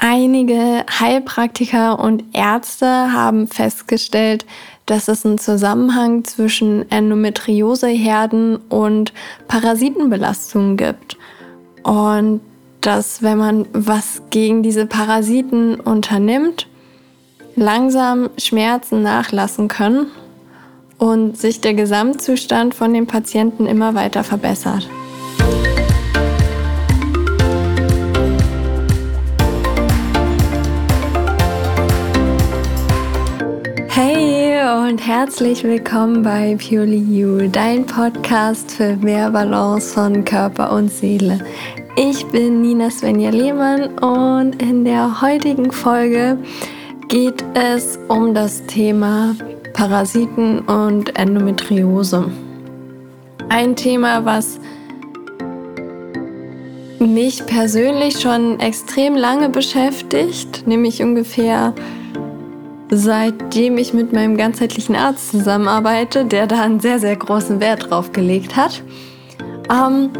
Einige Heilpraktiker und Ärzte haben festgestellt, dass es einen Zusammenhang zwischen Endometrioseherden und Parasitenbelastungen gibt. Und dass wenn man was gegen diese Parasiten unternimmt, langsam Schmerzen nachlassen können und sich der Gesamtzustand von den Patienten immer weiter verbessert. Und herzlich willkommen bei Purely You, dein Podcast für mehr Balance von Körper und Seele. Ich bin Nina Svenja Lehmann und in der heutigen Folge geht es um das Thema Parasiten und Endometriose. Ein Thema, was mich persönlich schon extrem lange beschäftigt, nämlich ungefähr seitdem ich mit meinem ganzheitlichen Arzt zusammenarbeite, der da einen sehr, sehr großen Wert drauf gelegt hat. Ähm,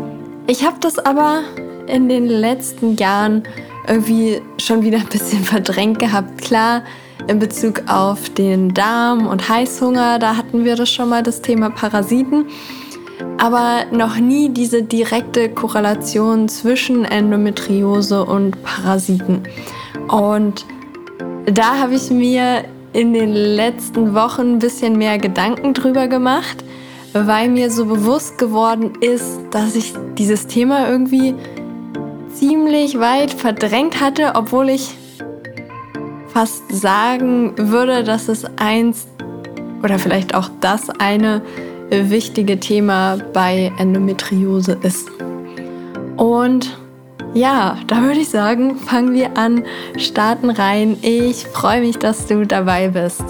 ich habe das aber in den letzten Jahren irgendwie schon wieder ein bisschen verdrängt gehabt. Klar, in Bezug auf den Darm und Heißhunger, da hatten wir das schon mal, das Thema Parasiten. Aber noch nie diese direkte Korrelation zwischen Endometriose und Parasiten. Und da habe ich mir in den letzten Wochen ein bisschen mehr Gedanken drüber gemacht, weil mir so bewusst geworden ist, dass ich dieses Thema irgendwie ziemlich weit verdrängt hatte, obwohl ich fast sagen würde, dass es eins oder vielleicht auch das eine wichtige Thema bei Endometriose ist. Und ja, da würde ich sagen, fangen wir an, starten rein. Ich freue mich, dass du dabei bist.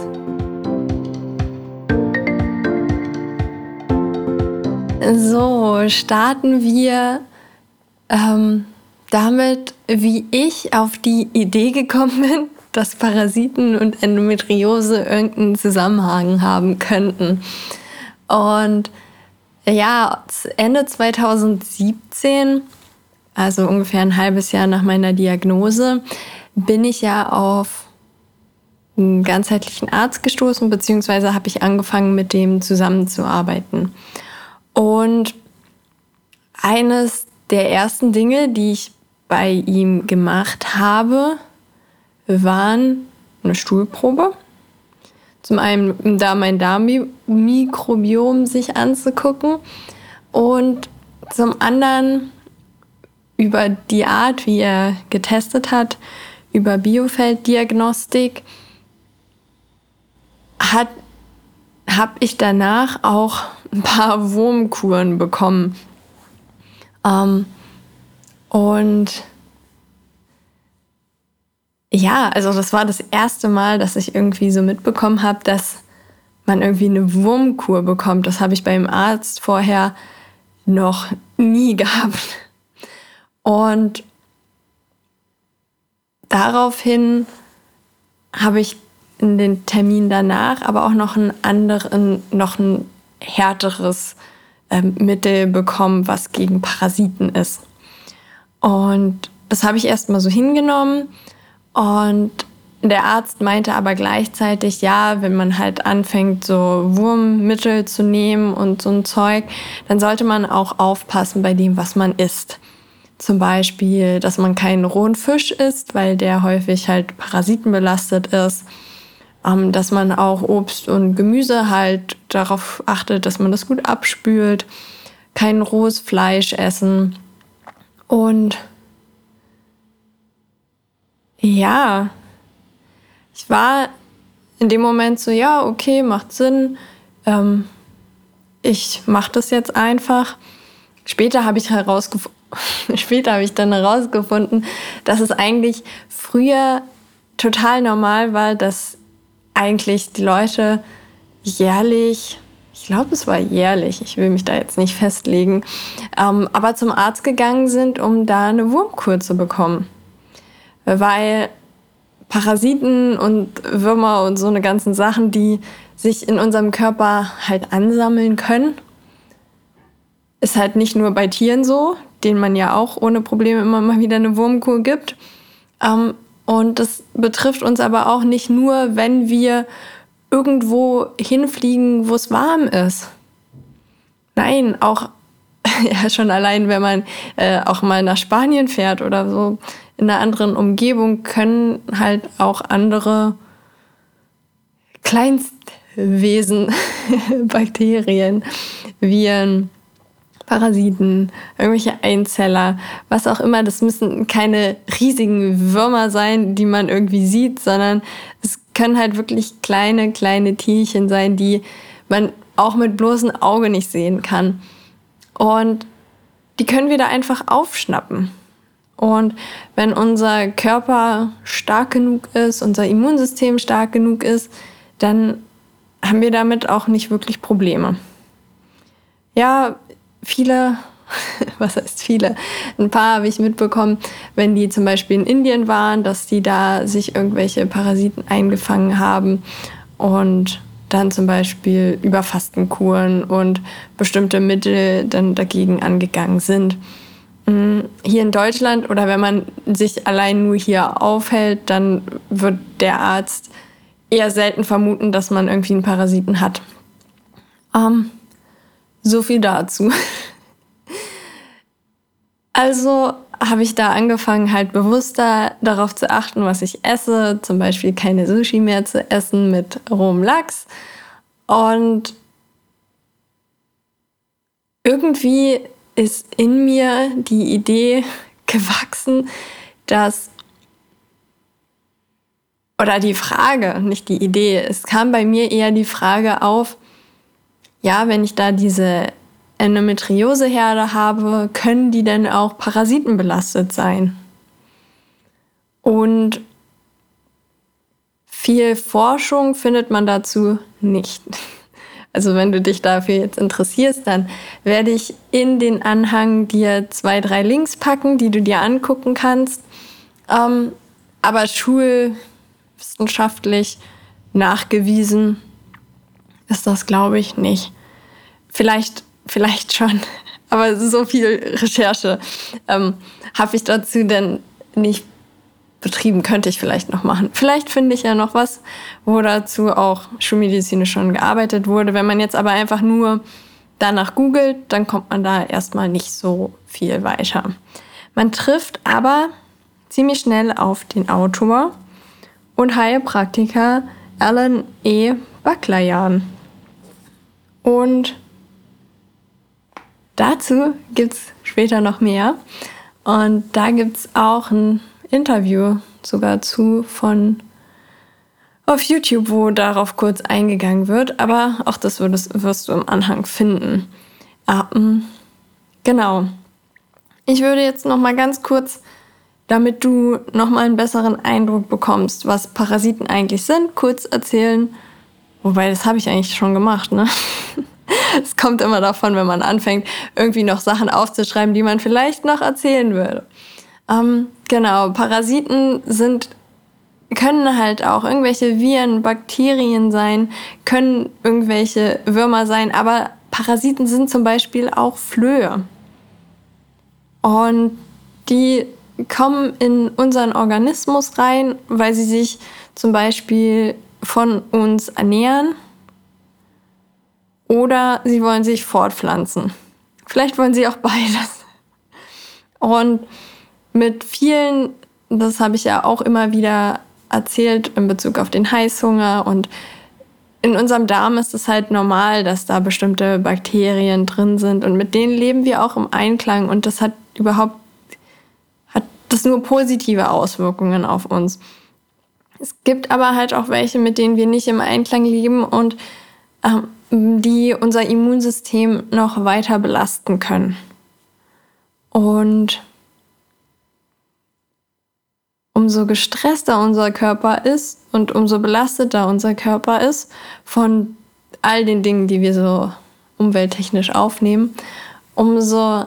So, starten wir ähm, damit, wie ich auf die Idee gekommen bin, dass Parasiten und Endometriose irgendeinen Zusammenhang haben könnten. Und ja, Ende 2017 also ungefähr ein halbes Jahr nach meiner Diagnose, bin ich ja auf einen ganzheitlichen Arzt gestoßen, beziehungsweise habe ich angefangen, mit dem zusammenzuarbeiten. Und eines der ersten Dinge, die ich bei ihm gemacht habe, waren eine Stuhlprobe. Zum einen da mein Darmmikrobiom sich anzugucken und zum anderen über die Art, wie er getestet hat, über Biofelddiagnostik, habe ich danach auch ein paar Wurmkuren bekommen. Ähm, und ja, also das war das erste Mal, dass ich irgendwie so mitbekommen habe, dass man irgendwie eine Wurmkur bekommt. Das habe ich beim Arzt vorher noch nie gehabt. Und daraufhin habe ich in den Termin danach aber auch noch ein anderen, noch ein härteres ähm, Mittel bekommen, was gegen Parasiten ist. Und das habe ich erstmal so hingenommen. Und der Arzt meinte aber gleichzeitig, ja, wenn man halt anfängt, so Wurmmittel zu nehmen und so ein Zeug, dann sollte man auch aufpassen bei dem, was man isst. Zum Beispiel, dass man keinen rohen Fisch isst, weil der häufig halt parasitenbelastet ist. Ähm, dass man auch Obst und Gemüse halt darauf achtet, dass man das gut abspült. Kein rohes Fleisch essen. Und ja, ich war in dem Moment so, ja, okay, macht Sinn. Ähm, ich mache das jetzt einfach. Später habe ich herausgefunden, später habe ich dann herausgefunden, dass es eigentlich früher total normal war, dass eigentlich die Leute jährlich, ich glaube es war jährlich, ich will mich da jetzt nicht festlegen, ähm, aber zum Arzt gegangen sind, um da eine Wurmkur zu bekommen. Weil Parasiten und Würmer und so eine ganzen Sachen, die sich in unserem Körper halt ansammeln können, ist halt nicht nur bei Tieren so, denen man ja auch ohne Probleme immer mal wieder eine Wurmkur gibt, ähm, Und das betrifft uns aber auch nicht nur, wenn wir irgendwo hinfliegen, wo es warm ist. Nein, auch ja, schon allein, wenn man äh, auch mal nach Spanien fährt oder so in einer anderen Umgebung, können halt auch andere Kleinstwesen, Bakterien, Viren, Parasiten, irgendwelche Einzeller, was auch immer. Das müssen keine riesigen Würmer sein, die man irgendwie sieht, sondern es können halt wirklich kleine, kleine Tierchen sein, die man auch mit bloßem Auge nicht sehen kann. Und die können wir da einfach aufschnappen. Und wenn unser Körper stark genug ist, unser Immunsystem stark genug ist, dann haben wir damit auch nicht wirklich Probleme. Ja, viele, was heißt viele, ein paar habe ich mitbekommen, wenn die zum Beispiel in Indien waren, dass die da sich irgendwelche Parasiten eingefangen haben und dann zum Beispiel über Fastenkuren und bestimmte Mittel dann dagegen angegangen sind. Mm, hier in Deutschland oder wenn man sich allein nur hier aufhält, dann wird der Arzt eher selten vermuten, dass man irgendwie einen Parasiten hat. Ähm, so viel dazu. Also habe ich da angefangen, halt bewusster darauf zu achten, was ich esse. Zum Beispiel keine Sushi mehr zu essen mit rohem Lachs. Und irgendwie ist in mir die Idee gewachsen, dass oder die Frage, nicht die Idee, es kam bei mir eher die Frage auf, ja, wenn ich da diese Endometrioseherde habe, können die denn auch parasitenbelastet sein? Und viel Forschung findet man dazu nicht. Also wenn du dich dafür jetzt interessierst, dann werde ich in den Anhang dir zwei, drei Links packen, die du dir angucken kannst. Ähm, aber schulwissenschaftlich nachgewiesen ist das, glaube ich, nicht. Vielleicht, vielleicht schon, aber so viel Recherche ähm, habe ich dazu denn nicht betrieben, könnte ich vielleicht noch machen. Vielleicht finde ich ja noch was, wo dazu auch schulmedizinisch schon gearbeitet wurde. Wenn man jetzt aber einfach nur danach googelt, dann kommt man da erstmal nicht so viel weiter. Man trifft aber ziemlich schnell auf den Autor und Heilpraktiker Alan E. Baklayan. Und dazu gibt es später noch mehr. Und da gibt es auch ein Interview sogar zu von auf YouTube, wo darauf kurz eingegangen wird. Aber auch das würdest, wirst du im Anhang finden. Ähm, genau. Ich würde jetzt noch mal ganz kurz, damit du noch mal einen besseren Eindruck bekommst, was Parasiten eigentlich sind, kurz erzählen. Wobei, das habe ich eigentlich schon gemacht, ne? Es kommt immer davon, wenn man anfängt, irgendwie noch Sachen aufzuschreiben, die man vielleicht noch erzählen würde. Ähm, genau, Parasiten sind können halt auch irgendwelche Viren, Bakterien sein, können irgendwelche Würmer sein, aber Parasiten sind zum Beispiel auch Flöhe. Und die kommen in unseren Organismus rein, weil sie sich zum Beispiel von uns ernähren oder sie wollen sich fortpflanzen. Vielleicht wollen sie auch beides. Und mit vielen, das habe ich ja auch immer wieder erzählt in Bezug auf den Heißhunger und in unserem Darm ist es halt normal, dass da bestimmte Bakterien drin sind und mit denen leben wir auch im Einklang und das hat überhaupt hat das nur positive Auswirkungen auf uns. Es gibt aber halt auch welche, mit denen wir nicht im Einklang leben und ähm, die unser Immunsystem noch weiter belasten können. Und umso gestresster unser Körper ist und umso belasteter unser Körper ist von all den Dingen, die wir so umwelttechnisch aufnehmen, umso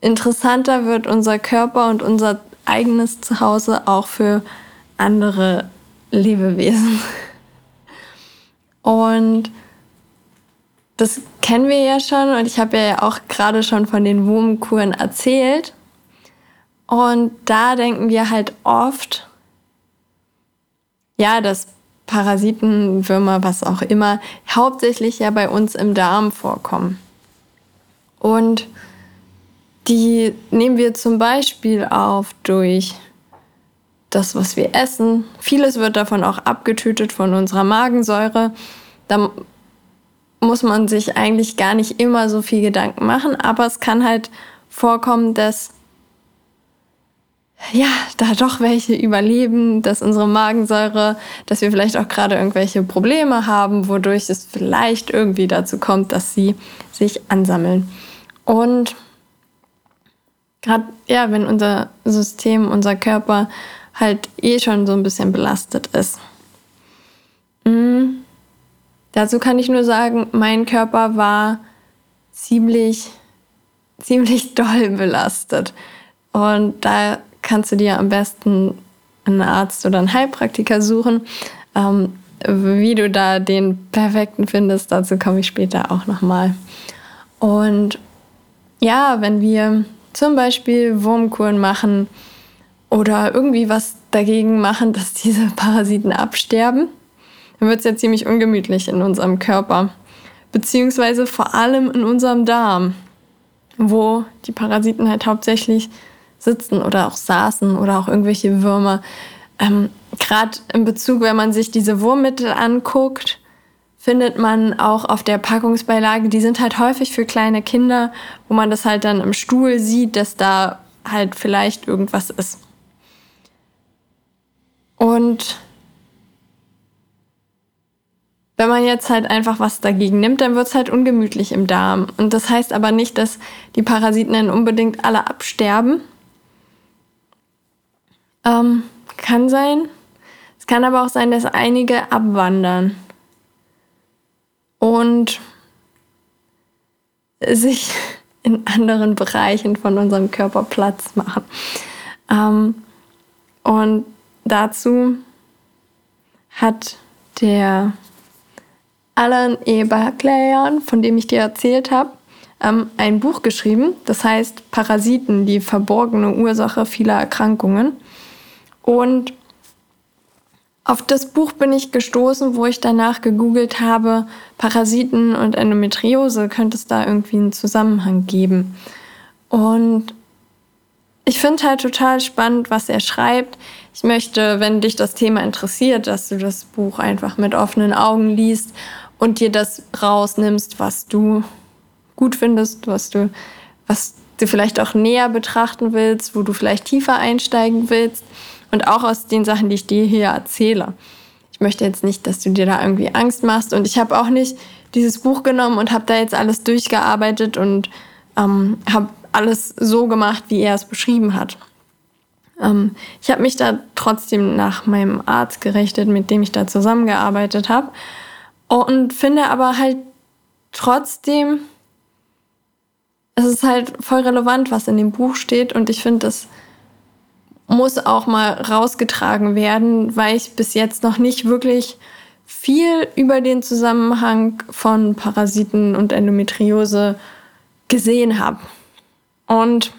interessanter wird unser Körper und unser eigenes Zuhause auch für andere Lebewesen. Und das kennen wir ja schon und ich habe ja auch gerade schon von den Wurmkuren erzählt. Und da denken wir halt oft, ja, dass Parasiten, Würmer, was auch immer, hauptsächlich ja bei uns im Darm vorkommen. Und die nehmen wir zum Beispiel auf durch das, was wir essen. Vieles wird davon auch abgetötet von unserer Magensäure. Da muss man sich eigentlich gar nicht immer so viel Gedanken machen, aber es kann halt vorkommen, dass ja, da doch welche überleben, dass unsere Magensäure, dass wir vielleicht auch gerade irgendwelche Probleme haben, wodurch es vielleicht irgendwie dazu kommt, dass sie sich ansammeln. Und gerade, ja, wenn unser System, unser Körper halt eh schon so ein bisschen belastet ist. Mhm. Dazu kann ich nur sagen, mein Körper war ziemlich, ziemlich doll belastet. Und da kannst du dir am besten einen Arzt oder einen Heilpraktiker suchen. Ähm, wie du da den perfekten findest, dazu komme ich später auch nochmal. Und ja, wenn wir zum Beispiel Wurmkuren machen oder irgendwie was dagegen machen, dass diese Parasiten absterben, dann wird es ja ziemlich ungemütlich in unserem Körper. Beziehungsweise vor allem in unserem Darm, wo die Parasiten halt hauptsächlich sitzen oder auch saßen oder auch irgendwelche Würmer. Ähm, Gerade in Bezug, wenn man sich diese Wurmmittel anguckt, findet man auch auf der Packungsbeilage, die sind halt häufig für kleine Kinder, wo man das halt dann im Stuhl sieht, dass da halt vielleicht irgendwas ist. Und wenn man jetzt halt einfach was dagegen nimmt, dann wird es halt ungemütlich im Darm. Und das heißt aber nicht, dass die Parasiten dann unbedingt alle absterben. Ähm, kann sein. Es kann aber auch sein, dass einige abwandern. Und sich in anderen Bereichen von unserem Körper Platz machen. Ähm, und dazu hat der Alan E. Barclayan, von dem ich dir erzählt habe, ähm, ein Buch geschrieben, das heißt Parasiten, die verborgene Ursache vieler Erkrankungen. Und auf das Buch bin ich gestoßen, wo ich danach gegoogelt habe, Parasiten und Endometriose, könnte es da irgendwie einen Zusammenhang geben. Und ich finde halt total spannend, was er schreibt. Ich möchte, wenn dich das Thema interessiert, dass du das Buch einfach mit offenen Augen liest und dir das rausnimmst, was du gut findest, was du, was du vielleicht auch näher betrachten willst, wo du vielleicht tiefer einsteigen willst und auch aus den Sachen, die ich dir hier erzähle. Ich möchte jetzt nicht, dass du dir da irgendwie Angst machst und ich habe auch nicht dieses Buch genommen und habe da jetzt alles durchgearbeitet und ähm, habe alles so gemacht, wie er es beschrieben hat. Ähm, ich habe mich da trotzdem nach meinem Arzt gerichtet, mit dem ich da zusammengearbeitet habe und finde aber halt trotzdem, es ist halt voll relevant, was in dem Buch steht und ich finde, das muss auch mal rausgetragen werden, weil ich bis jetzt noch nicht wirklich viel über den Zusammenhang von Parasiten und Endometriose gesehen habe. Und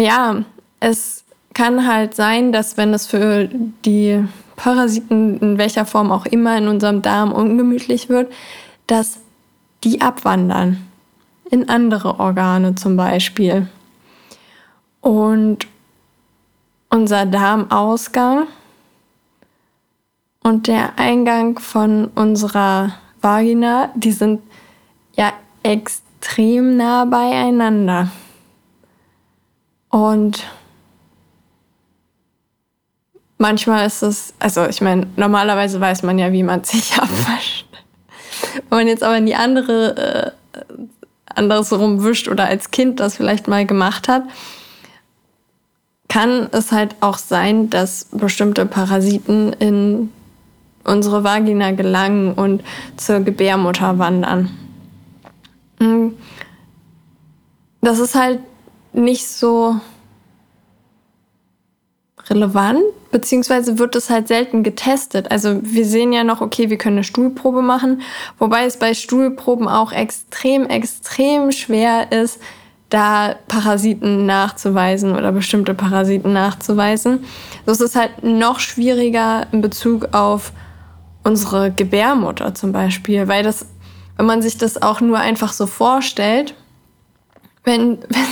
ja, es kann halt sein, dass wenn es für die Parasiten in welcher Form auch immer in unserem Darm ungemütlich wird, dass die abwandern in andere Organe zum Beispiel. Und unser Darmausgang und der Eingang von unserer Vagina, die sind ja extrem nah beieinander. Und manchmal ist es, also ich meine, normalerweise weiß man ja, wie man sich abwascht. Wenn man jetzt aber in die andere, äh, anderes rumwischt oder als Kind das vielleicht mal gemacht hat, kann es halt auch sein, dass bestimmte Parasiten in unsere Vagina gelangen und zur Gebärmutter wandern. Hm. Das ist halt nicht so relevant, beziehungsweise wird es halt selten getestet. Also wir sehen ja noch, okay, wir können eine Stuhlprobe machen, wobei es bei Stuhlproben auch extrem, extrem schwer ist, da Parasiten nachzuweisen oder bestimmte Parasiten nachzuweisen. So ist es halt noch schwieriger in Bezug auf unsere Gebärmutter zum Beispiel, weil das, wenn man sich das auch nur einfach so vorstellt, wenn, wenn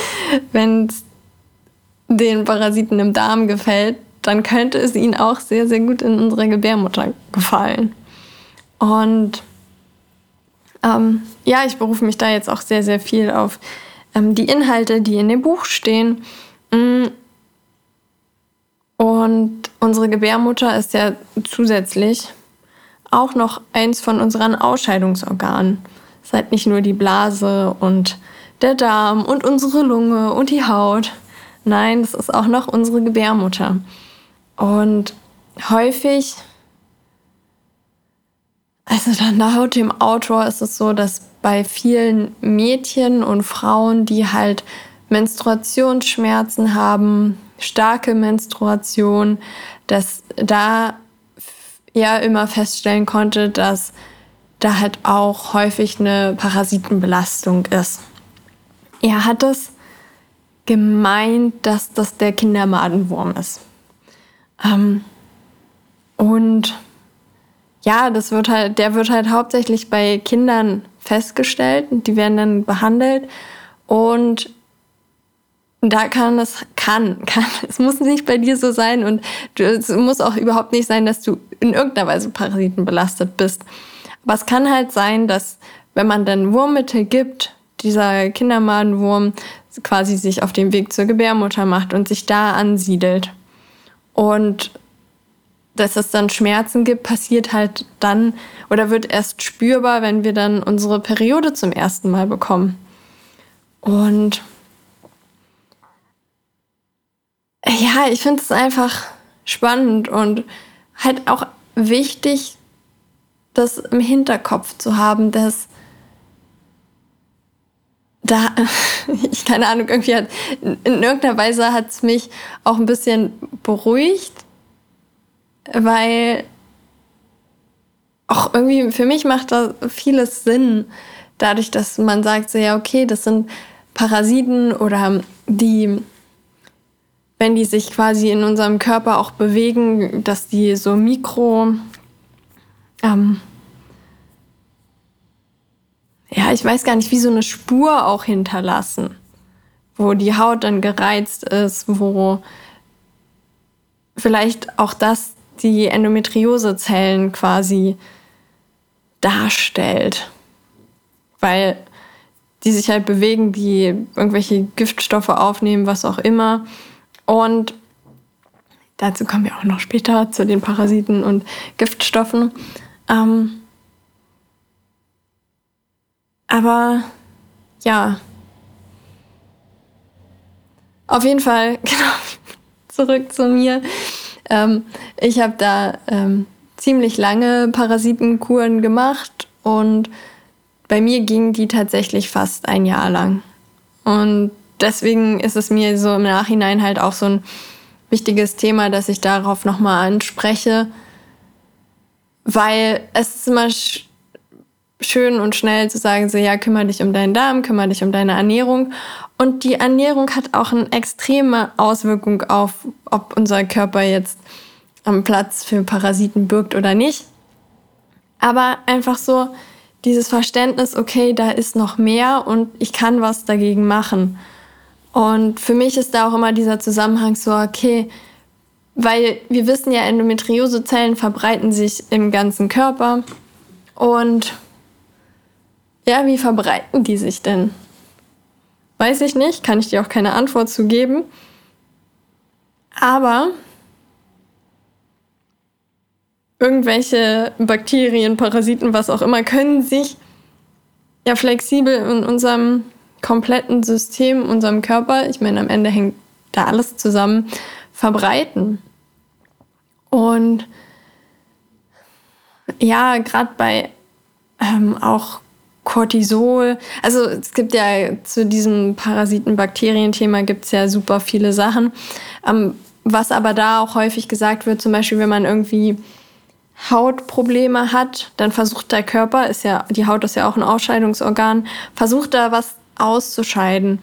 es den Parasiten im Darm gefällt, dann könnte es ihnen auch sehr, sehr gut in unserer Gebärmutter gefallen. Und ähm, ja, ich berufe mich da jetzt auch sehr, sehr viel auf ähm, die Inhalte, die in dem Buch stehen. Mm. Und unsere Gebärmutter ist ja zusätzlich auch noch eins von unseren Ausscheidungsorganen. Es ist halt nicht nur die Blase und der Darm und unsere Lunge und die Haut. Nein, es ist auch noch unsere Gebärmutter. Und häufig, also laut dem Autor ist es so, dass bei vielen Mädchen und Frauen, die halt Menstruationsschmerzen haben, starke Menstruation, dass da er immer feststellen konnte, dass da halt auch häufig eine Parasitenbelastung ist. Er hat es gemeint, dass das der Kindermadenwurm ist. Ähm, und ja, das wird halt, der wird halt hauptsächlich bei Kindern festgestellt und die werden dann behandelt. Und da kann es, kann, kann, es muss nicht bei dir so sein und es muss auch überhaupt nicht sein, dass du in irgendeiner Weise Parasiten belastet bist. Aber es kann halt sein, dass wenn man dann Wurmmittel gibt, dieser Kindermadenwurm quasi sich auf den Weg zur Gebärmutter macht und sich da ansiedelt. Und dass es dann Schmerzen gibt, passiert halt dann oder wird erst spürbar, wenn wir dann unsere Periode zum ersten Mal bekommen. Und ja, ich finde es einfach spannend und halt auch wichtig, das im Hinterkopf zu haben, dass da, ich keine Ahnung, irgendwie hat, in irgendeiner Weise hat es mich auch ein bisschen beruhigt, weil auch irgendwie für mich macht da vieles Sinn, dadurch, dass man sagt, so ja, okay, das sind Parasiten oder die, wenn die sich quasi in unserem Körper auch bewegen, dass die so Mikro, ähm, ja, ich weiß gar nicht, wie so eine Spur auch hinterlassen, wo die Haut dann gereizt ist, wo vielleicht auch das die Endometriosezellen quasi darstellt. Weil die sich halt bewegen, die irgendwelche Giftstoffe aufnehmen, was auch immer. Und dazu kommen wir auch noch später zu den Parasiten und Giftstoffen. Ähm, aber ja, auf jeden Fall, genau, zurück zu mir. Ähm, ich habe da ähm, ziemlich lange Parasitenkuren gemacht und bei mir ging die tatsächlich fast ein Jahr lang. Und deswegen ist es mir so im Nachhinein halt auch so ein wichtiges Thema, dass ich darauf nochmal anspreche, weil es ist immer sch schön und schnell zu sagen, so ja, kümmere dich um deinen Darm, kümmere dich um deine Ernährung. Und die Ernährung hat auch eine extreme Auswirkung auf, ob unser Körper jetzt am Platz für Parasiten birgt oder nicht. Aber einfach so dieses Verständnis, okay, da ist noch mehr und ich kann was dagegen machen. Und für mich ist da auch immer dieser Zusammenhang so, okay, weil wir wissen ja, Endometriosezellen verbreiten sich im ganzen Körper. Und ja, wie verbreiten die sich denn? Weiß ich nicht, kann ich dir auch keine Antwort zu geben. Aber irgendwelche Bakterien, Parasiten, was auch immer, können sich ja flexibel in unserem kompletten System, unserem Körper, ich meine, am Ende hängt da alles zusammen, verbreiten. Und ja, gerade bei ähm, auch Cortisol. Also es gibt ja zu diesem Parasiten-Bakterien-Thema gibt es ja super viele Sachen. Ähm, was aber da auch häufig gesagt wird, zum Beispiel, wenn man irgendwie Hautprobleme hat, dann versucht der Körper, ist ja, die Haut ist ja auch ein Ausscheidungsorgan, versucht da was auszuscheiden.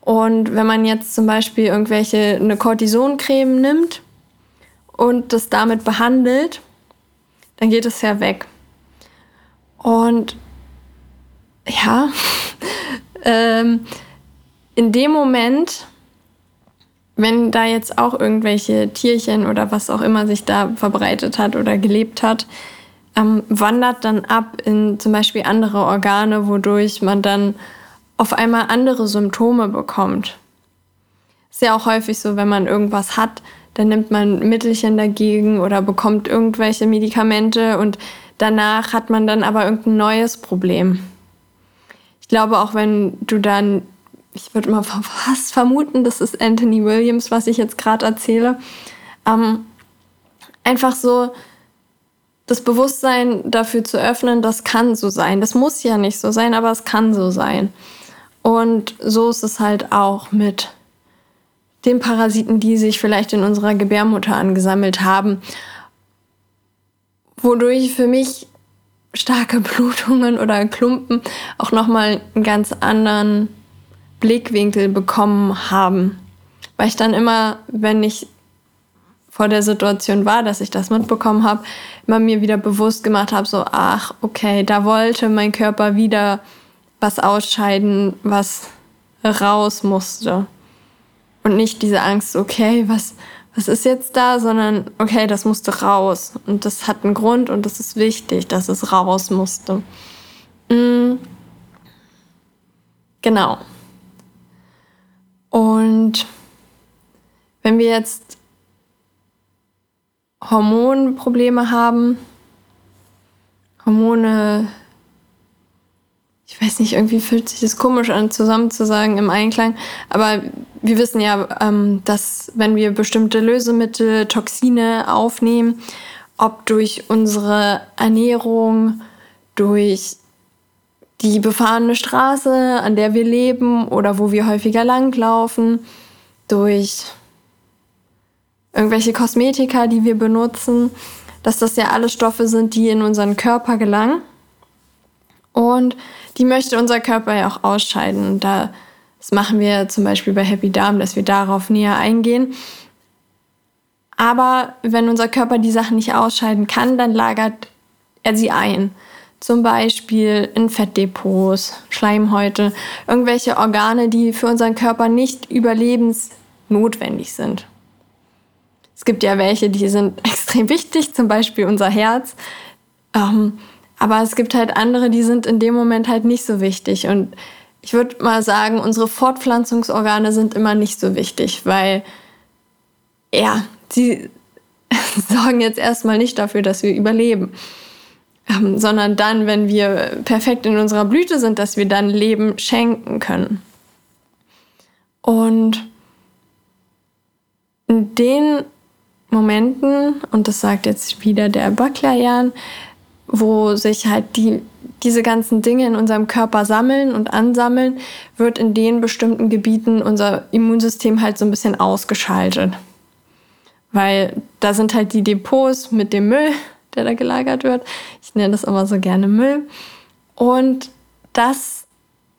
Und wenn man jetzt zum Beispiel irgendwelche eine Cortisoncreme nimmt und das damit behandelt, dann geht es ja weg. Und ja, ähm, in dem Moment, wenn da jetzt auch irgendwelche Tierchen oder was auch immer sich da verbreitet hat oder gelebt hat, ähm, wandert dann ab in zum Beispiel andere Organe, wodurch man dann auf einmal andere Symptome bekommt. Ist ja auch häufig so, wenn man irgendwas hat, dann nimmt man Mittelchen dagegen oder bekommt irgendwelche Medikamente und danach hat man dann aber irgendein neues Problem. Ich glaube, auch wenn du dann, ich würde mal fast vermuten, das ist Anthony Williams, was ich jetzt gerade erzähle, ähm, einfach so das Bewusstsein dafür zu öffnen, das kann so sein. Das muss ja nicht so sein, aber es kann so sein. Und so ist es halt auch mit den Parasiten, die sich vielleicht in unserer Gebärmutter angesammelt haben, wodurch für mich starke Blutungen oder Klumpen auch nochmal einen ganz anderen Blickwinkel bekommen haben. Weil ich dann immer, wenn ich vor der Situation war, dass ich das mitbekommen habe, immer mir wieder bewusst gemacht habe, so, ach, okay, da wollte mein Körper wieder was ausscheiden, was raus musste. Und nicht diese Angst, okay, was, was ist jetzt da, sondern okay, das musste raus. Und das hat einen Grund und das ist wichtig, dass es raus musste. Mhm. Genau. Und wenn wir jetzt Hormonprobleme haben, Hormone weiß nicht, irgendwie fühlt sich das komisch an, zusammen zu sagen im Einklang. Aber wir wissen ja, ähm, dass wenn wir bestimmte Lösemittel, Toxine aufnehmen, ob durch unsere Ernährung, durch die befahrene Straße, an der wir leben oder wo wir häufiger langlaufen, durch irgendwelche Kosmetika, die wir benutzen, dass das ja alles Stoffe sind, die in unseren Körper gelangen. Und die möchte unser Körper ja auch ausscheiden. Und da, das machen wir zum Beispiel bei Happy Darm, dass wir darauf näher eingehen. Aber wenn unser Körper die Sachen nicht ausscheiden kann, dann lagert er sie ein. Zum Beispiel in Fettdepots, Schleimhäute, irgendwelche Organe, die für unseren Körper nicht überlebensnotwendig sind. Es gibt ja welche, die sind extrem wichtig, zum Beispiel unser Herz. Ähm, aber es gibt halt andere, die sind in dem Moment halt nicht so wichtig. Und ich würde mal sagen, unsere Fortpflanzungsorgane sind immer nicht so wichtig, weil ja, sie sorgen jetzt erstmal nicht dafür, dass wir überleben. Ähm, sondern dann, wenn wir perfekt in unserer Blüte sind, dass wir dann Leben schenken können. Und in den Momenten, und das sagt jetzt wieder der Baklayan, wo sich halt die, diese ganzen Dinge in unserem Körper sammeln und ansammeln, wird in den bestimmten Gebieten unser Immunsystem halt so ein bisschen ausgeschaltet. Weil da sind halt die Depots mit dem Müll, der da gelagert wird. Ich nenne das immer so gerne Müll. Und das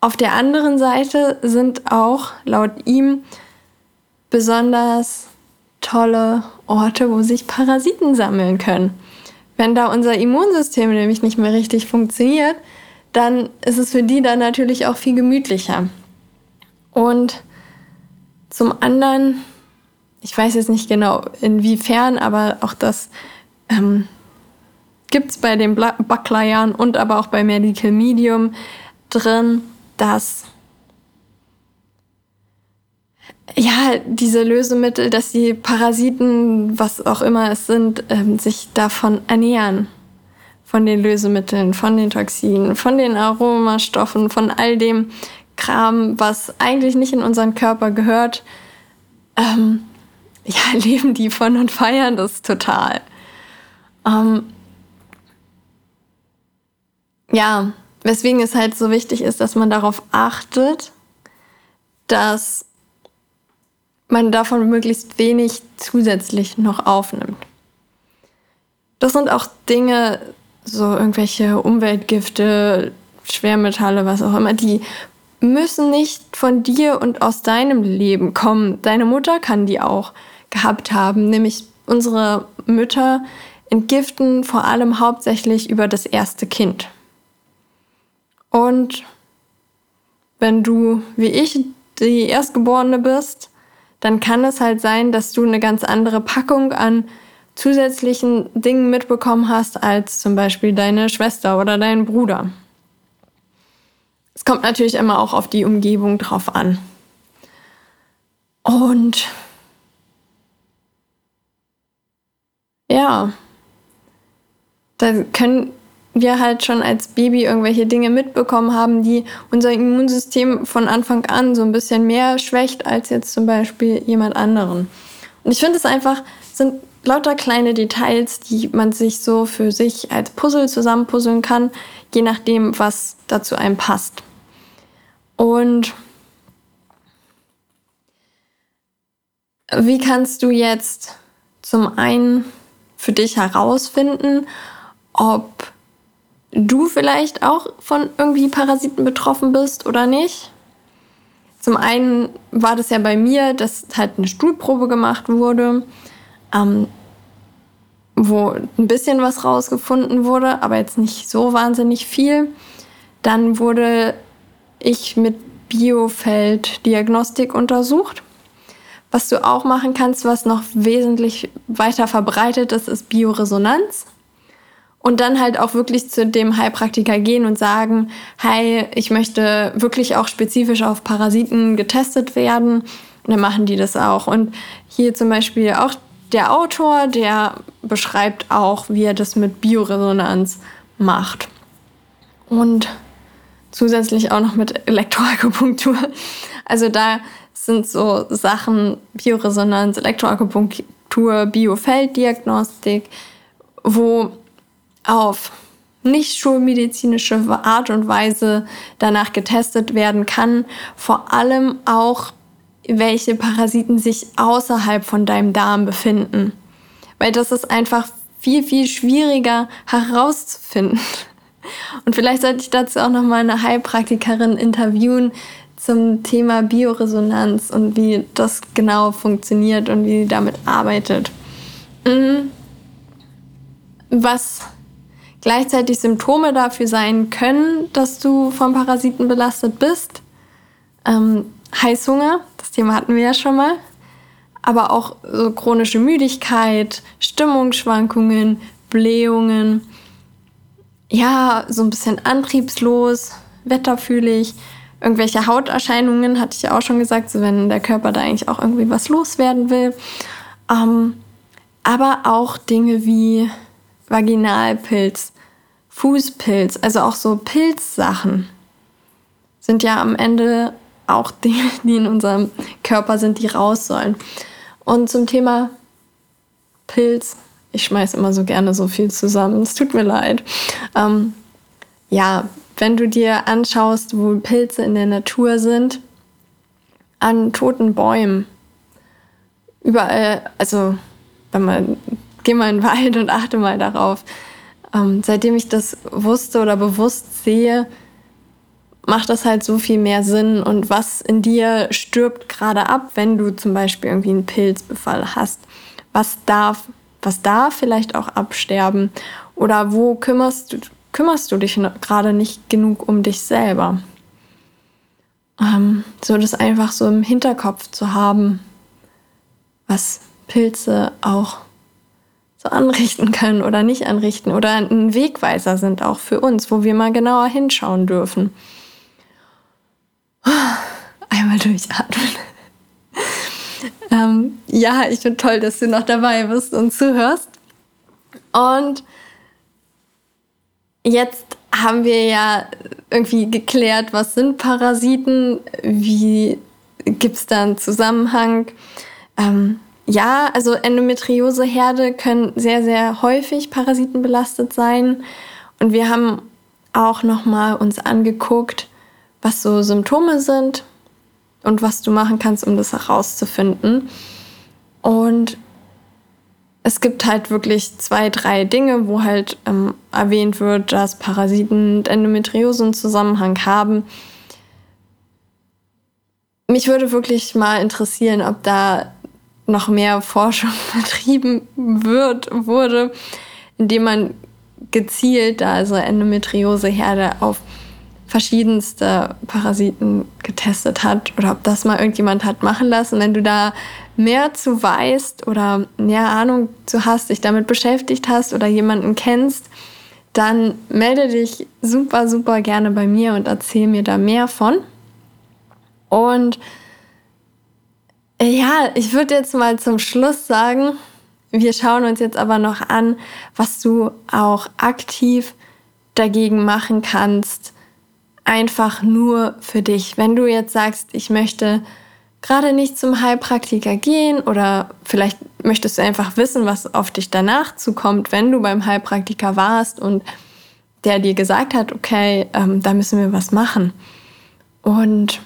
auf der anderen Seite sind auch laut ihm besonders tolle Orte, wo sich Parasiten sammeln können. Wenn da unser Immunsystem nämlich nicht mehr richtig funktioniert, dann ist es für die dann natürlich auch viel gemütlicher. Und zum anderen, ich weiß jetzt nicht genau inwiefern, aber auch das ähm, gibt es bei den Backleiern und aber auch bei Medical Medium drin, dass ja, diese Lösemittel, dass die Parasiten, was auch immer es sind, ähm, sich davon ernähren. Von den Lösemitteln, von den Toxinen, von den Aromastoffen, von all dem Kram, was eigentlich nicht in unseren Körper gehört. Ähm, ja, leben die von und feiern das total. Ähm, ja, weswegen es halt so wichtig ist, dass man darauf achtet, dass man davon möglichst wenig zusätzlich noch aufnimmt. Das sind auch Dinge, so irgendwelche Umweltgifte, Schwermetalle, was auch immer, die müssen nicht von dir und aus deinem Leben kommen. Deine Mutter kann die auch gehabt haben, nämlich unsere Mütter entgiften vor allem hauptsächlich über das erste Kind. Und wenn du, wie ich, die Erstgeborene bist, dann kann es halt sein, dass du eine ganz andere Packung an zusätzlichen Dingen mitbekommen hast als zum Beispiel deine Schwester oder dein Bruder. Es kommt natürlich immer auch auf die Umgebung drauf an. Und ja, da können wir halt schon als Baby irgendwelche Dinge mitbekommen haben, die unser Immunsystem von Anfang an so ein bisschen mehr schwächt als jetzt zum Beispiel jemand anderen. Und ich finde es einfach, sind lauter kleine Details, die man sich so für sich als Puzzle zusammenpuzzeln kann, je nachdem, was dazu einem passt. Und wie kannst du jetzt zum einen für dich herausfinden, ob du vielleicht auch von irgendwie Parasiten betroffen bist oder nicht. Zum einen war das ja bei mir, dass halt eine Stuhlprobe gemacht wurde, ähm, wo ein bisschen was rausgefunden wurde, aber jetzt nicht so wahnsinnig viel. Dann wurde ich mit Biofelddiagnostik untersucht. Was du auch machen kannst, was noch wesentlich weiter verbreitet ist, ist Bioresonanz und dann halt auch wirklich zu dem Heilpraktiker gehen und sagen, hey, ich möchte wirklich auch spezifisch auf Parasiten getestet werden. Und dann machen die das auch. Und hier zum Beispiel auch der Autor, der beschreibt auch, wie er das mit Bioresonanz macht. Und zusätzlich auch noch mit Elektroakupunktur. Also da sind so Sachen Bioresonanz, Elektroakupunktur, Biofelddiagnostik, wo auf nicht schulmedizinische Art und Weise danach getestet werden kann, vor allem auch, welche Parasiten sich außerhalb von deinem Darm befinden. Weil das ist einfach viel, viel schwieriger herauszufinden. Und vielleicht sollte ich dazu auch noch mal eine Heilpraktikerin interviewen zum Thema Bioresonanz und wie das genau funktioniert und wie sie damit arbeitet. Mhm. Was gleichzeitig Symptome dafür sein können, dass du vom Parasiten belastet bist. Ähm, Heißhunger, das Thema hatten wir ja schon mal. Aber auch so chronische Müdigkeit, Stimmungsschwankungen, Blähungen. Ja, so ein bisschen antriebslos, wetterfühlig. Irgendwelche Hauterscheinungen, hatte ich ja auch schon gesagt, so wenn der Körper da eigentlich auch irgendwie was loswerden will. Ähm, aber auch Dinge wie Vaginalpilz, Fußpilz, also auch so Pilzsachen sind ja am Ende auch Dinge, die in unserem Körper sind, die raus sollen. Und zum Thema Pilz, ich schmeiß immer so gerne so viel zusammen, es tut mir leid. Ähm, ja, wenn du dir anschaust, wo Pilze in der Natur sind, an toten Bäumen, überall, also wenn man, geh mal in den Wald und achte mal darauf, ähm, seitdem ich das wusste oder bewusst sehe, macht das halt so viel mehr Sinn. Und was in dir stirbt gerade ab, wenn du zum Beispiel irgendwie einen Pilzbefall hast? Was darf, was darf vielleicht auch absterben? Oder wo kümmerst du, kümmerst du dich gerade nicht genug um dich selber? Ähm, so das einfach so im Hinterkopf zu haben, was Pilze auch so anrichten können oder nicht anrichten oder ein Wegweiser sind auch für uns, wo wir mal genauer hinschauen dürfen. Einmal durchatmen. ähm, ja, ich finde toll, dass du noch dabei bist und zuhörst. Und jetzt haben wir ja irgendwie geklärt, was sind Parasiten, wie gibt es da einen Zusammenhang. Ähm, ja, also Endometrioseherde können sehr, sehr häufig parasitenbelastet sein. Und wir haben auch nochmal uns angeguckt, was so Symptome sind und was du machen kannst, um das herauszufinden. Und es gibt halt wirklich zwei, drei Dinge, wo halt ähm, erwähnt wird, dass Parasiten und Endometriose einen Zusammenhang haben. mich würde wirklich mal interessieren, ob da noch mehr Forschung betrieben wird, wurde, indem man gezielt also Endometrioseherde auf verschiedenste Parasiten getestet hat oder ob das mal irgendjemand hat machen lassen. Wenn du da mehr zu weißt oder mehr Ahnung zu hast, dich damit beschäftigt hast oder jemanden kennst, dann melde dich super, super gerne bei mir und erzähl mir da mehr von. Und ja, ich würde jetzt mal zum Schluss sagen, wir schauen uns jetzt aber noch an, was du auch aktiv dagegen machen kannst, einfach nur für dich. Wenn du jetzt sagst, ich möchte gerade nicht zum Heilpraktiker gehen oder vielleicht möchtest du einfach wissen, was auf dich danach zukommt, wenn du beim Heilpraktiker warst und der dir gesagt hat, okay, ähm, da müssen wir was machen. Und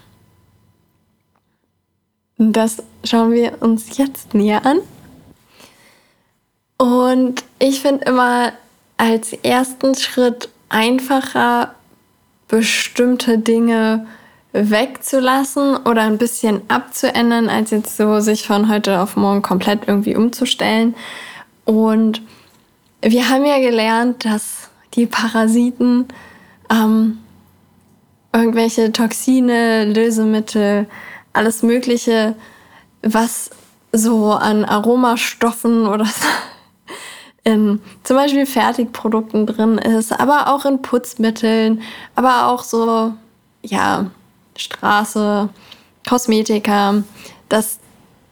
das schauen wir uns jetzt näher an. Und ich finde immer als ersten Schritt einfacher, bestimmte Dinge wegzulassen oder ein bisschen abzuändern, als jetzt so sich von heute auf morgen komplett irgendwie umzustellen. Und wir haben ja gelernt, dass die Parasiten ähm, irgendwelche Toxine, Lösemittel, alles Mögliche, was so an Aromastoffen oder in zum Beispiel Fertigprodukten drin ist, aber auch in Putzmitteln, aber auch so, ja, Straße, Kosmetika, dass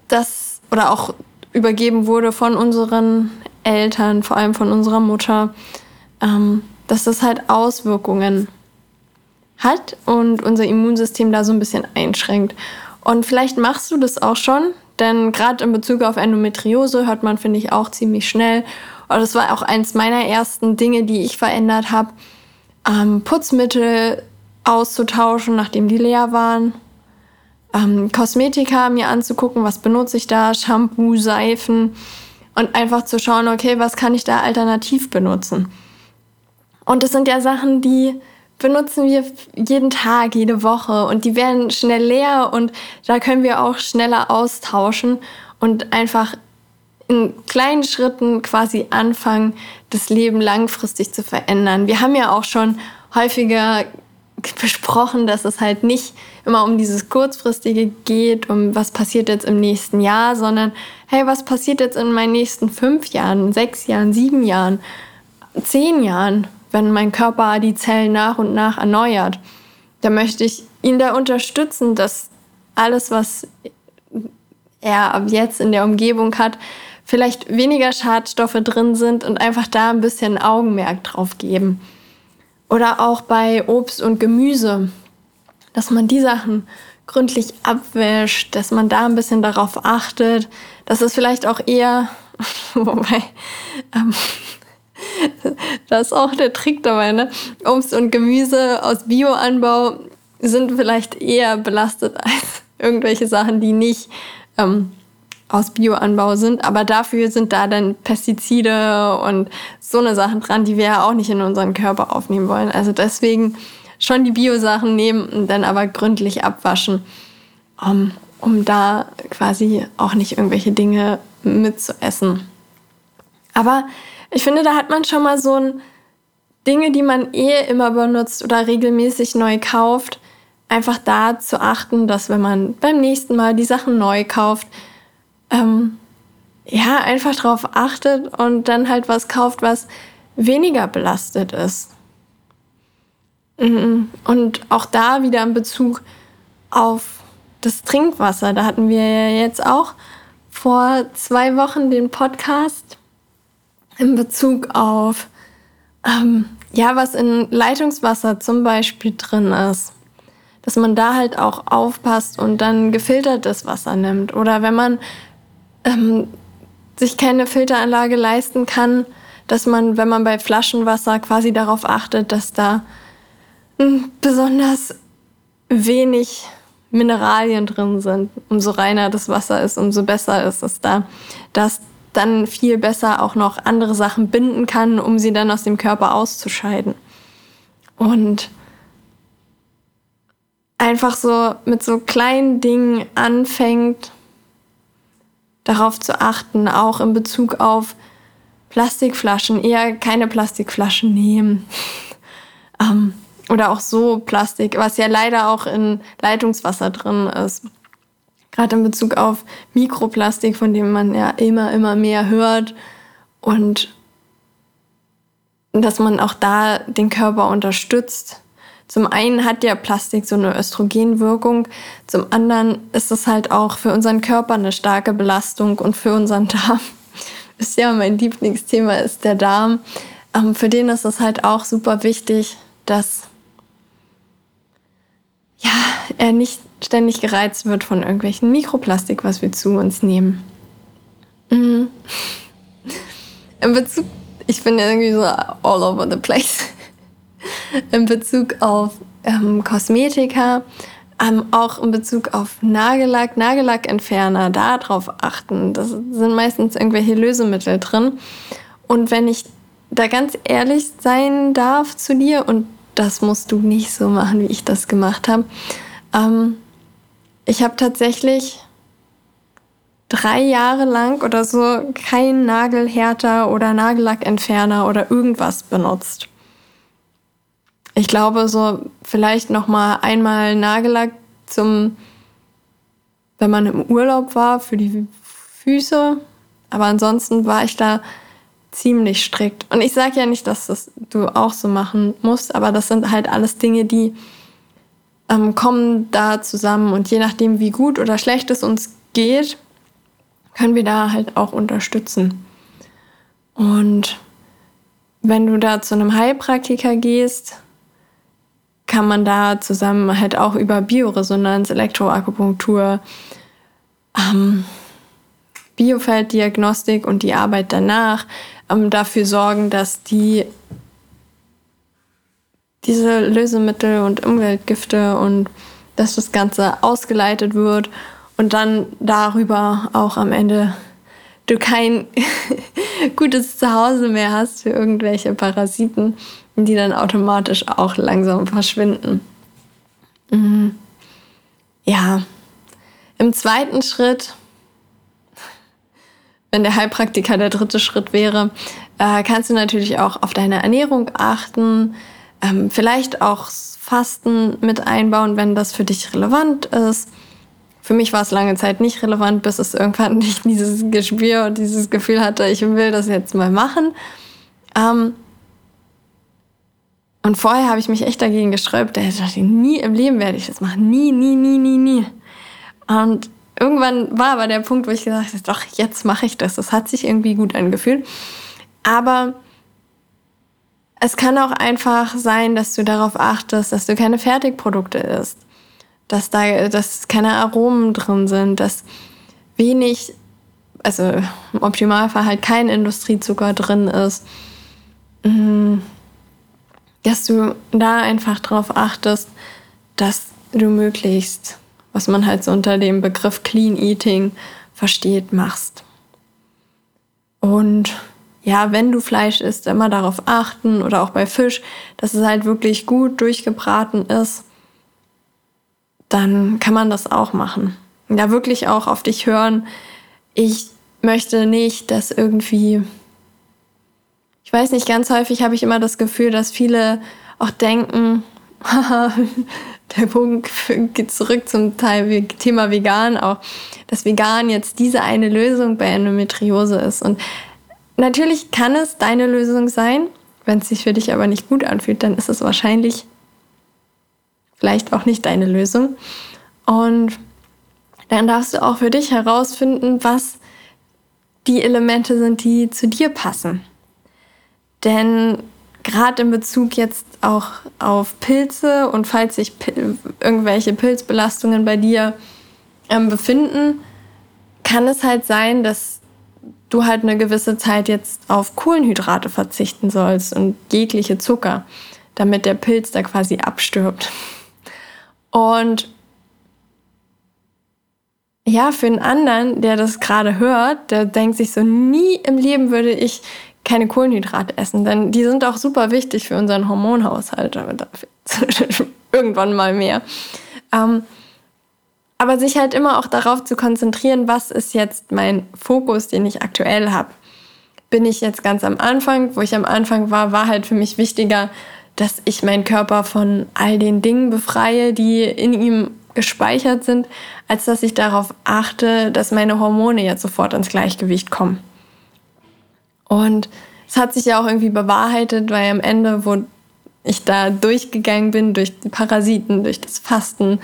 das oder auch übergeben wurde von unseren Eltern, vor allem von unserer Mutter, ähm, dass das halt Auswirkungen hat und unser Immunsystem da so ein bisschen einschränkt. Und vielleicht machst du das auch schon, denn gerade in Bezug auf Endometriose hört man, finde ich, auch ziemlich schnell. Und das war auch eins meiner ersten Dinge, die ich verändert habe, ähm, Putzmittel auszutauschen, nachdem die leer waren. Ähm, Kosmetika mir anzugucken, was benutze ich da, Shampoo, Seifen und einfach zu schauen, okay, was kann ich da alternativ benutzen. Und das sind ja Sachen, die benutzen wir jeden Tag, jede Woche und die werden schnell leer und da können wir auch schneller austauschen und einfach in kleinen Schritten quasi anfangen, das Leben langfristig zu verändern. Wir haben ja auch schon häufiger besprochen, dass es halt nicht immer um dieses kurzfristige geht, um was passiert jetzt im nächsten Jahr, sondern hey, was passiert jetzt in meinen nächsten fünf Jahren, sechs Jahren, sieben Jahren, zehn Jahren? Wenn mein Körper die Zellen nach und nach erneuert. Da möchte ich ihn da unterstützen, dass alles, was er ab jetzt in der Umgebung hat, vielleicht weniger Schadstoffe drin sind und einfach da ein bisschen Augenmerk drauf geben. Oder auch bei Obst und Gemüse, dass man die Sachen gründlich abwäscht, dass man da ein bisschen darauf achtet, dass es vielleicht auch eher, wobei, ähm, da ist auch der Trick dabei, ne? Obst und Gemüse aus Bioanbau sind vielleicht eher belastet als irgendwelche Sachen, die nicht ähm, aus Bioanbau sind. Aber dafür sind da dann Pestizide und so eine Sachen dran, die wir ja auch nicht in unseren Körper aufnehmen wollen. Also deswegen schon die Bio-Sachen nehmen und dann aber gründlich abwaschen, um, um da quasi auch nicht irgendwelche Dinge mitzuessen. Aber ich finde, da hat man schon mal so ein Dinge, die man eh immer benutzt oder regelmäßig neu kauft, einfach da zu achten, dass wenn man beim nächsten Mal die Sachen neu kauft, ähm, ja, einfach darauf achtet und dann halt was kauft, was weniger belastet ist. Mhm. Und auch da wieder in Bezug auf das Trinkwasser. Da hatten wir ja jetzt auch vor zwei Wochen den Podcast in Bezug auf, ähm, ja, was in Leitungswasser zum Beispiel drin ist. Dass man da halt auch aufpasst und dann gefiltertes Wasser nimmt. Oder wenn man ähm, sich keine Filteranlage leisten kann, dass man, wenn man bei Flaschenwasser quasi darauf achtet, dass da hm, besonders wenig Mineralien drin sind. Umso reiner das Wasser ist, umso besser ist es da. Dass dann viel besser auch noch andere Sachen binden kann, um sie dann aus dem Körper auszuscheiden. Und einfach so mit so kleinen Dingen anfängt, darauf zu achten, auch in Bezug auf Plastikflaschen, eher keine Plastikflaschen nehmen. ähm, oder auch so Plastik, was ja leider auch in Leitungswasser drin ist. Gerade in Bezug auf Mikroplastik, von dem man ja immer, immer mehr hört. Und dass man auch da den Körper unterstützt. Zum einen hat ja Plastik so eine Östrogenwirkung, zum anderen ist es halt auch für unseren Körper eine starke Belastung und für unseren Darm. Ist ja mein Lieblingsthema ist der Darm. Ähm, für den ist es halt auch super wichtig, dass ja, er nicht ständig gereizt wird von irgendwelchen Mikroplastik, was wir zu uns nehmen. Mhm. In Bezug, ich bin irgendwie so all over the place. In Bezug auf ähm, Kosmetika, ähm, auch in Bezug auf Nagellack, Nagellackentferner, darauf achten. Das sind meistens irgendwelche Lösemittel drin. Und wenn ich da ganz ehrlich sein darf zu dir und das musst du nicht so machen, wie ich das gemacht habe. Ähm, ich habe tatsächlich drei Jahre lang oder so kein Nagelhärter oder Nagellackentferner oder irgendwas benutzt. Ich glaube so vielleicht noch mal einmal Nagellack zum, wenn man im Urlaub war für die Füße, aber ansonsten war ich da ziemlich strikt. Und ich sage ja nicht, dass das du auch so machen musst, aber das sind halt alles Dinge, die ähm, kommen da zusammen. Und je nachdem, wie gut oder schlecht es uns geht, können wir da halt auch unterstützen. Und wenn du da zu einem Heilpraktiker gehst, kann man da zusammen halt auch über Bioresonanz, Elektroakupunktur, ähm, Biofelddiagnostik und die Arbeit danach ähm, dafür sorgen, dass die diese Lösemittel und Umweltgifte und dass das Ganze ausgeleitet wird und dann darüber auch am Ende du kein gutes Zuhause mehr hast für irgendwelche Parasiten, die dann automatisch auch langsam verschwinden. Mhm. Ja, im zweiten Schritt wenn der Heilpraktiker der dritte Schritt wäre, äh, kannst du natürlich auch auf deine Ernährung achten, ähm, vielleicht auch Fasten mit einbauen, wenn das für dich relevant ist. Für mich war es lange Zeit nicht relevant, bis es irgendwann nicht dieses Gespür und dieses Gefühl hatte, ich will das jetzt mal machen. Ähm, und vorher habe ich mich echt dagegen gesträubt. Da dachte ich, nie im Leben werde ich das machen. Nie, nie, nie, nie, nie. Und irgendwann war aber der Punkt, wo ich gesagt habe, doch, jetzt mache ich das. Das hat sich irgendwie gut angefühlt. Aber es kann auch einfach sein, dass du darauf achtest, dass du keine Fertigprodukte isst, dass da dass keine Aromen drin sind, dass wenig, also im Optimalfall halt kein Industriezucker drin ist, mhm. dass du da einfach darauf achtest, dass du möglichst was man halt so unter dem Begriff Clean Eating versteht, machst. Und ja, wenn du Fleisch isst, immer darauf achten oder auch bei Fisch, dass es halt wirklich gut durchgebraten ist, dann kann man das auch machen. Da wirklich auch auf dich hören. Ich möchte nicht, dass irgendwie, ich weiß nicht, ganz häufig habe ich immer das Gefühl, dass viele auch denken, der Punkt geht zurück zum Teil Thema Vegan auch, dass Vegan jetzt diese eine Lösung bei Endometriose ist. Und natürlich kann es deine Lösung sein, wenn es sich für dich aber nicht gut anfühlt, dann ist es wahrscheinlich vielleicht auch nicht deine Lösung. Und dann darfst du auch für dich herausfinden, was die Elemente sind, die zu dir passen. Denn gerade in Bezug jetzt auch auf Pilze und falls sich irgendwelche Pilzbelastungen bei dir ähm, befinden, kann es halt sein, dass du halt eine gewisse Zeit jetzt auf Kohlenhydrate verzichten sollst und jegliche Zucker, damit der Pilz da quasi abstirbt. Und ja, für einen anderen, der das gerade hört, der denkt sich so, nie im Leben würde ich keine Kohlenhydrate essen, denn die sind auch super wichtig für unseren Hormonhaushalt. Irgendwann mal mehr. Ähm, aber sich halt immer auch darauf zu konzentrieren, was ist jetzt mein Fokus, den ich aktuell habe. Bin ich jetzt ganz am Anfang, wo ich am Anfang war, war halt für mich wichtiger, dass ich meinen Körper von all den Dingen befreie, die in ihm gespeichert sind, als dass ich darauf achte, dass meine Hormone jetzt sofort ins Gleichgewicht kommen. Und es hat sich ja auch irgendwie bewahrheitet, weil am Ende, wo ich da durchgegangen bin, durch die Parasiten, durch das Fasten,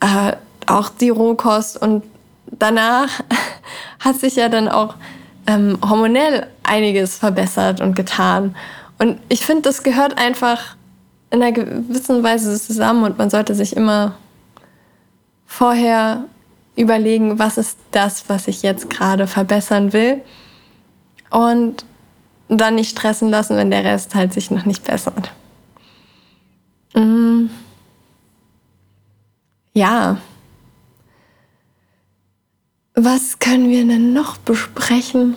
äh, auch die Rohkost und danach hat sich ja dann auch ähm, hormonell einiges verbessert und getan. Und ich finde, das gehört einfach in einer gewissen Weise zusammen und man sollte sich immer vorher überlegen, was ist das, was ich jetzt gerade verbessern will. Und dann nicht stressen lassen, wenn der Rest halt sich noch nicht bessert. Mm. Ja. Was können wir denn noch besprechen?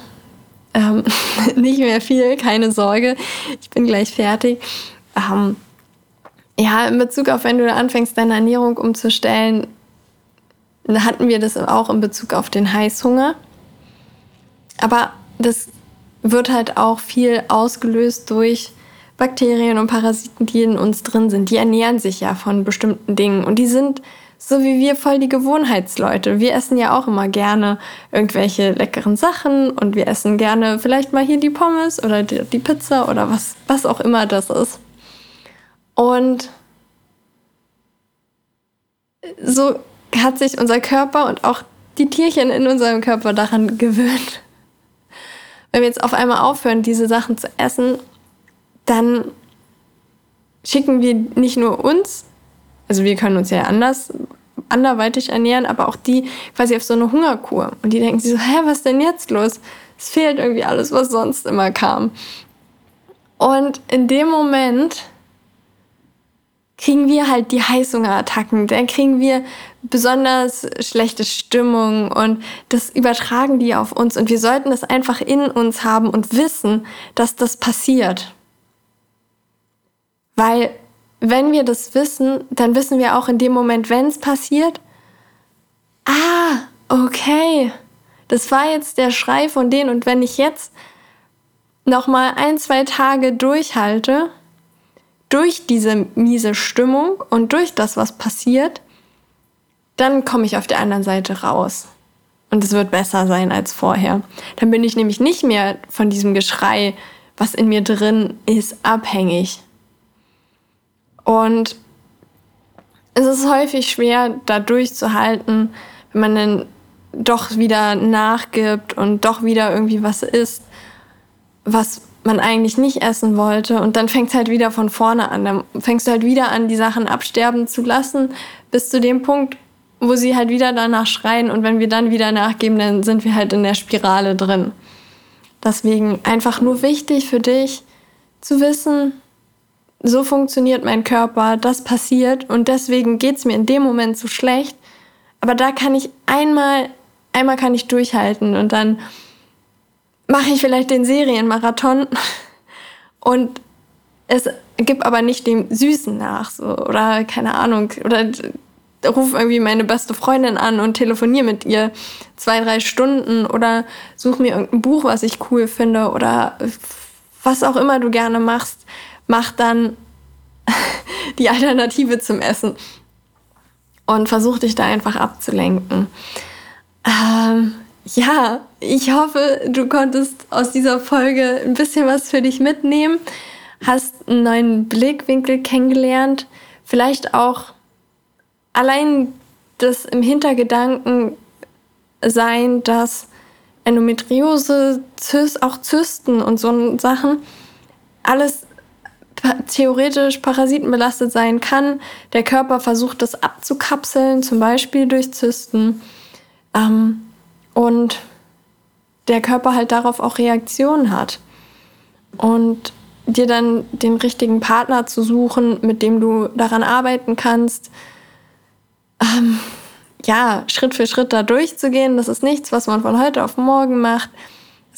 Ähm, nicht mehr viel, keine Sorge. Ich bin gleich fertig. Ähm, ja, in Bezug auf, wenn du anfängst, deine Ernährung umzustellen, hatten wir das auch in Bezug auf den Heißhunger. Aber das wird halt auch viel ausgelöst durch Bakterien und Parasiten, die in uns drin sind. Die ernähren sich ja von bestimmten Dingen und die sind so wie wir voll die Gewohnheitsleute. Wir essen ja auch immer gerne irgendwelche leckeren Sachen und wir essen gerne vielleicht mal hier die Pommes oder die, die Pizza oder was, was auch immer das ist. Und so hat sich unser Körper und auch die Tierchen in unserem Körper daran gewöhnt. Wenn wir jetzt auf einmal aufhören, diese Sachen zu essen, dann schicken wir nicht nur uns also wir können uns ja anders anderweitig ernähren, aber auch die quasi auf so eine Hungerkur. Und die denken sich so, hä, was denn jetzt los? Es fehlt irgendwie alles, was sonst immer kam. Und in dem Moment kriegen wir halt die Heißhungerattacken, dann kriegen wir besonders schlechte Stimmung und das übertragen die auf uns und wir sollten das einfach in uns haben und wissen, dass das passiert. Weil wenn wir das wissen, dann wissen wir auch in dem Moment, wenn es passiert, ah, okay, das war jetzt der Schrei von denen und wenn ich jetzt noch mal ein, zwei Tage durchhalte, durch diese miese Stimmung und durch das, was passiert, dann komme ich auf der anderen Seite raus. Und es wird besser sein als vorher. Dann bin ich nämlich nicht mehr von diesem Geschrei, was in mir drin ist, abhängig. Und es ist häufig schwer, da durchzuhalten, wenn man dann doch wieder nachgibt und doch wieder irgendwie was isst, was man eigentlich nicht essen wollte. Und dann fängt es halt wieder von vorne an. Dann fängst du halt wieder an, die Sachen absterben zu lassen, bis zu dem Punkt, wo sie halt wieder danach schreien. Und wenn wir dann wieder nachgeben, dann sind wir halt in der Spirale drin. Deswegen einfach nur wichtig für dich zu wissen, so funktioniert mein Körper, das passiert und deswegen geht es mir in dem Moment so schlecht. Aber da kann ich einmal, einmal kann ich durchhalten und dann mache ich vielleicht den Serienmarathon und es gibt aber nicht dem Süßen nach, so, oder keine Ahnung, oder ruf irgendwie meine beste Freundin an und telefoniere mit ihr zwei, drei Stunden oder such mir irgendein Buch, was ich cool finde oder was auch immer du gerne machst mach dann die Alternative zum Essen und versuch dich da einfach abzulenken. Ähm, ja, ich hoffe, du konntest aus dieser Folge ein bisschen was für dich mitnehmen, hast einen neuen Blickwinkel kennengelernt, vielleicht auch allein das im Hintergedanken sein, dass Endometriose, Zys, auch Zysten und so Sachen alles theoretisch parasitenbelastet sein kann. Der Körper versucht das abzukapseln, zum Beispiel durch Zysten. Ähm, und der Körper halt darauf auch Reaktionen hat. Und dir dann den richtigen Partner zu suchen, mit dem du daran arbeiten kannst. Ähm, ja, Schritt für Schritt da durchzugehen, das ist nichts, was man von heute auf morgen macht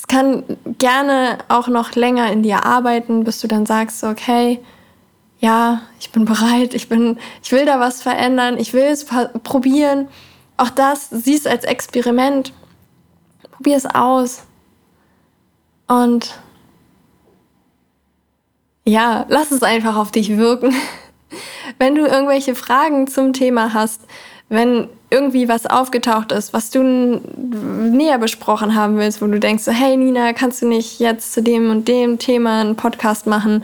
kann gerne auch noch länger in dir arbeiten, bis du dann sagst, okay, ja, ich bin bereit, ich bin, ich will da was verändern, ich will es probieren. Auch das siehst als Experiment. Probier es aus. Und ja, lass es einfach auf dich wirken. Wenn du irgendwelche Fragen zum Thema hast, wenn irgendwie was aufgetaucht ist, was du näher besprochen haben willst, wo du denkst, so, hey Nina, kannst du nicht jetzt zu dem und dem Thema einen Podcast machen?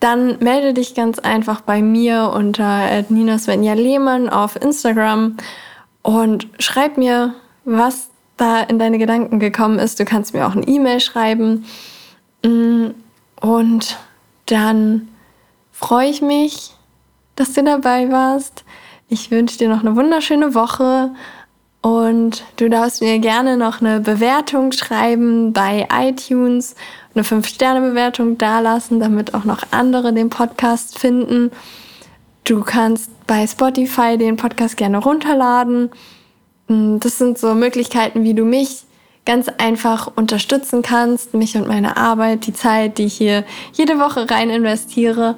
Dann melde dich ganz einfach bei mir unter Nina Svenja Lehmann auf Instagram und schreib mir, was da in deine Gedanken gekommen ist. Du kannst mir auch eine E-Mail schreiben. Mm, und dann freue ich mich, dass du dabei warst. Ich wünsche dir noch eine wunderschöne Woche und du darfst mir gerne noch eine Bewertung schreiben bei iTunes, eine 5-Sterne-Bewertung dalassen, damit auch noch andere den Podcast finden. Du kannst bei Spotify den Podcast gerne runterladen. Das sind so Möglichkeiten, wie du mich ganz einfach unterstützen kannst, mich und meine Arbeit, die Zeit, die ich hier jede Woche rein investiere.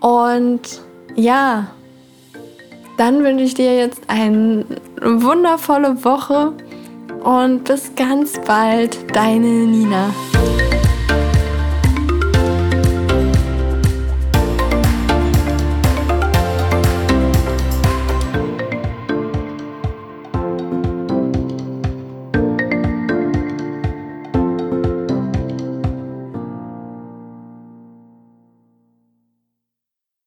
Und ja, dann wünsche ich dir jetzt eine wundervolle Woche und bis ganz bald, deine Nina.